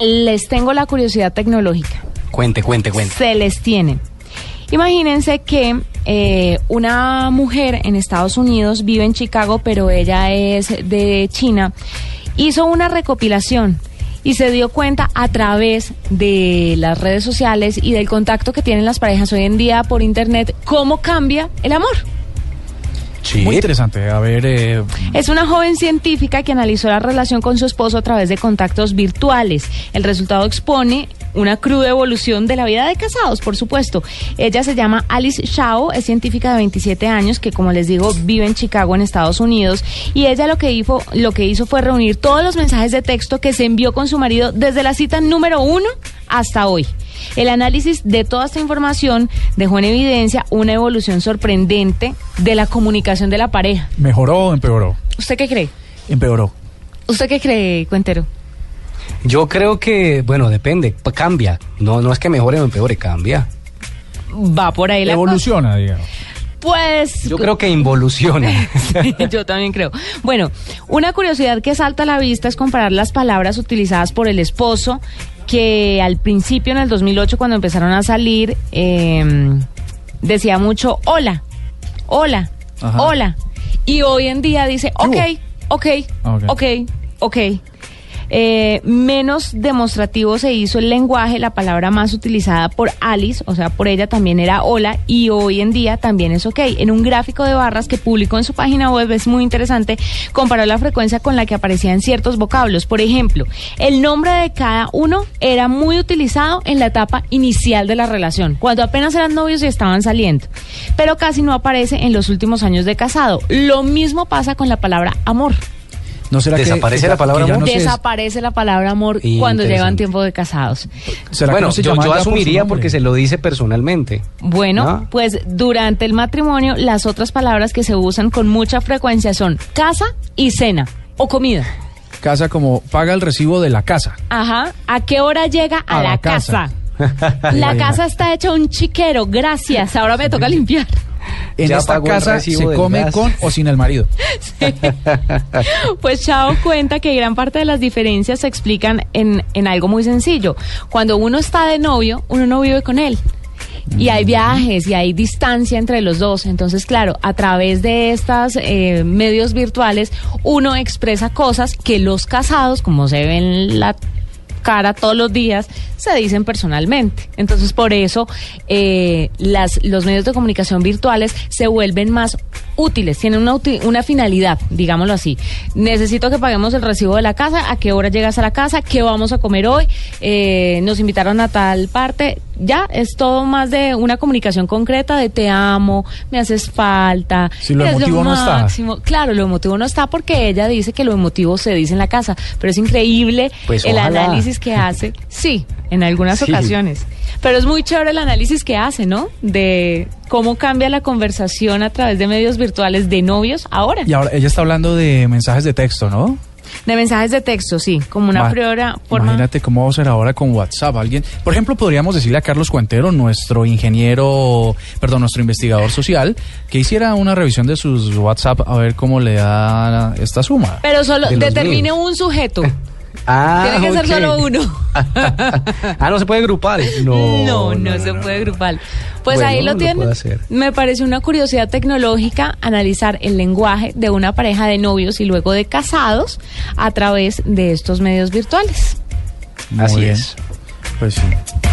Les tengo la curiosidad tecnológica. Cuente, cuente, cuente. Se les tiene. Imagínense que eh, una mujer en Estados Unidos vive en Chicago, pero ella es de China, hizo una recopilación y se dio cuenta a través de las redes sociales y del contacto que tienen las parejas hoy en día por internet cómo cambia el amor. Sí. Muy interesante. A ver, eh, Es una joven científica que analizó la relación con su esposo a través de contactos virtuales. El resultado expone una cruda evolución de la vida de casados, por supuesto. Ella se llama Alice Shao, es científica de 27 años que, como les digo, vive en Chicago, en Estados Unidos. Y ella lo que hizo, lo que hizo fue reunir todos los mensajes de texto que se envió con su marido desde la cita número uno hasta hoy. El análisis de toda esta información dejó en evidencia una evolución sorprendente de la comunicación de la pareja. ¿mejoró o empeoró? ¿Usted qué cree? Empeoró. ¿Usted qué cree, Cuentero? Yo creo que, bueno, depende, cambia. No, no es que mejore o empeore, cambia. Va por ahí la Evoluciona, digamos. Pues Yo creo que involuciona. yo también creo. Bueno, una curiosidad que salta a la vista es comparar las palabras utilizadas por el esposo, que al principio, en el 2008, cuando empezaron a salir, eh, decía mucho hola, hola, Ajá. hola. Y hoy en día dice ¿Qué ok, ok, Ok. ok, ok. Eh, menos demostrativo se hizo el lenguaje, la palabra más utilizada por Alice, o sea, por ella también era hola y hoy en día también es ok. En un gráfico de barras que publicó en su página web es muy interesante, comparó la frecuencia con la que aparecían ciertos vocablos. Por ejemplo, el nombre de cada uno era muy utilizado en la etapa inicial de la relación, cuando apenas eran novios y estaban saliendo, pero casi no aparece en los últimos años de casado. Lo mismo pasa con la palabra amor. ¿No será ¿Desaparece que- la palabra que amor? no Desaparece la palabra amor cuando llevan tiempo de casados. ¿será que bueno, no se yo, por asumiría porque se lo dice personalmente. Bueno, ¿No? pues durante el matrimonio las otras palabras que se usan con mucha frecuencia son casa y cena o comida. Casa como paga el recibo de la casa. Ajá. ¿A qué hora llega a, A la, la casa? casa. la casa está hecha un chiquero, gracias. Ahora me toca limpiar. En Ya esta casa se come gas. con o sin el marido. Pues Chao cuenta que gran parte de las diferencias se explican en, en algo muy sencillo. Cuando uno está de novio, uno no vive con él. Y hay viajes y hay distancia entre los dos. Entonces, claro, a través de estos medios virtuales, uno expresa cosas que los casados, como se ven en la cara todos los días, se dicen personalmente. Entonces, por eso eh, las, los medios de comunicación virtuales se vuelven más útiles, tienen una, una finalidad, digámoslo así. Necesito que paguemos el recibo de la casa, a qué hora llegas a la casa, qué vamos a comer hoy, eh, nos invitaron a tal parte. Ya es todo más de una comunicación concreta de te amo, me haces falta. Si lo emotivo no está. máximo. Claro, lo emotivo no está porque ella dice que lo emotivo se dice en la casa, pero es increíble Pues el ojalá. análisis que hace. Sí, en algunas Sí. ocasiones. Pero es muy chévere el análisis que hace, ¿no? De cómo cambia la conversación a través de medios virtuales de novios ahora. Y ahora ella está hablando de mensajes de texto, ¿no? De mensajes de texto, sí, como una Ma- priora forma. Imagínate cómo va a ser ahora con WhatsApp. Alguien, por ejemplo, podríamos decirle a Carlos Cuentero, nuestro ingeniero, perdón, nuestro investigador social, que hiciera una revisión de sus WhatsApp a ver cómo le da esta suma. Pero solo De determine un sujeto. Ah, Tiene que ser solo uno. ah, no se puede grupar. No, No, no, se puede grupar. Pues Bueno, ahí lo lo tienen. Me parece una curiosidad tecnológica analizar el lenguaje de una pareja de novios y luego de casados a través de estos medios virtuales. Muy Así bien. es. Pues sí.